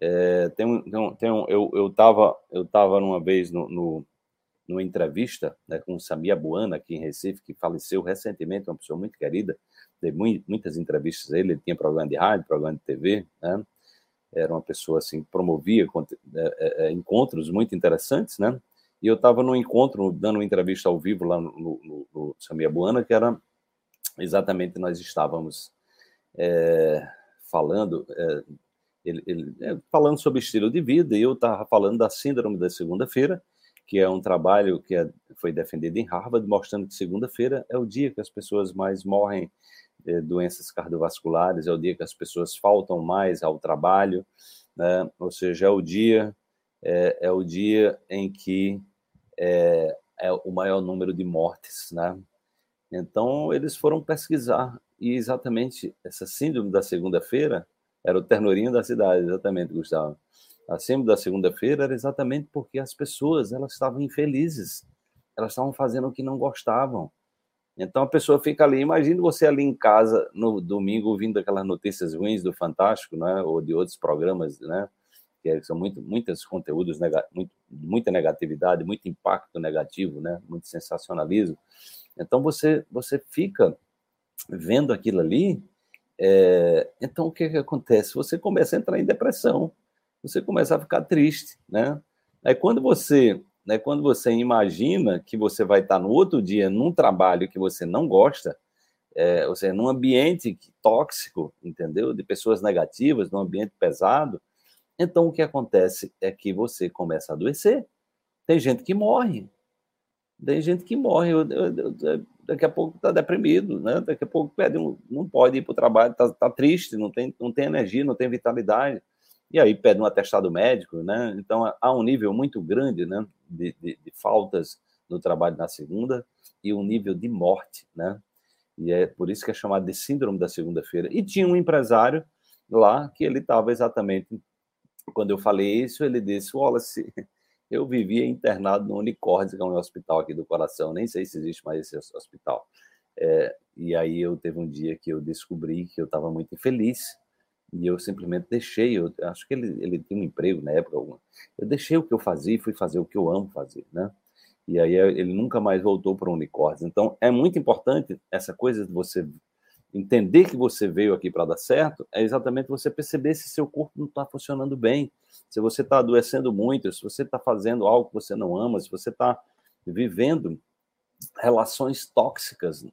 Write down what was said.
É, tem um, tem um, eu eu estava eu tava numa vez no, no numa entrevista né, com o Samia Buana aqui em Recife que faleceu recentemente uma pessoa muito querida dei muitas entrevistas a ele ele tinha programa de rádio programa de TV né? era uma pessoa assim promovia é, é, encontros muito interessantes né e eu estava num encontro dando uma entrevista ao vivo lá no, no, no Samia Buana que era exatamente nós estávamos é, falando é, ele, ele, é, falando sobre estilo de vida, e eu estava falando da Síndrome da Segunda-feira, que é um trabalho que é, foi defendido em Harvard, mostrando que segunda-feira é o dia que as pessoas mais morrem de doenças cardiovasculares, é o dia que as pessoas faltam mais ao trabalho, né? ou seja, é o dia é, é o dia em que é, é, o maior número de mortes, né? Então eles foram pesquisar e exatamente essa síndrome da segunda-feira era o ternorinho da cidade, exatamente, Gustavo. A símbolo da segunda-feira era exatamente porque as pessoas elas estavam infelizes, elas estavam fazendo o que não gostavam. Então a pessoa fica ali, imagine você ali em casa no domingo ouvindo aquelas notícias ruins do Fantástico, né, ou de outros programas, né, que são muito, muitos conteúdos, muito, muita negatividade, muito impacto negativo, né, muito sensacionalismo. Então você você fica vendo aquilo ali é, então, o que, que acontece? Você começa a entrar em depressão, você começa a ficar triste, né? Aí, quando você, né, quando você imagina que você vai estar no outro dia num trabalho que você não gosta, é, ou seja, num ambiente tóxico, entendeu? De pessoas negativas, num ambiente pesado, então o que acontece é que você começa a adoecer. Tem gente que morre. Tem gente que morre. Eu, eu, eu, daqui a pouco está deprimido, né? Daqui a pouco pede um, não pode ir para o trabalho, está tá triste, não tem, não tem energia, não tem vitalidade. E aí pede um atestado médico, né? Então há um nível muito grande, né? De, de, de faltas no trabalho na segunda e um nível de morte, né? E é por isso que é chamado de síndrome da segunda-feira. E tinha um empresário lá que ele estava exatamente quando eu falei isso, ele disse: Wallace, eu vivia internado no Unicórnio, que é um hospital aqui do coração, nem sei se existe mais esse hospital. É, e aí eu teve um dia que eu descobri que eu estava muito infeliz e eu simplesmente deixei. Eu acho que ele, ele tinha um emprego na época. Eu deixei o que eu fazia e fui fazer o que eu amo fazer, né? E aí ele nunca mais voltou para o Unicórnio. Então é muito importante essa coisa de você entender que você veio aqui para dar certo, é exatamente você perceber se seu corpo não está funcionando bem se você está adoecendo muito, se você está fazendo algo que você não ama, se você está vivendo relações tóxicas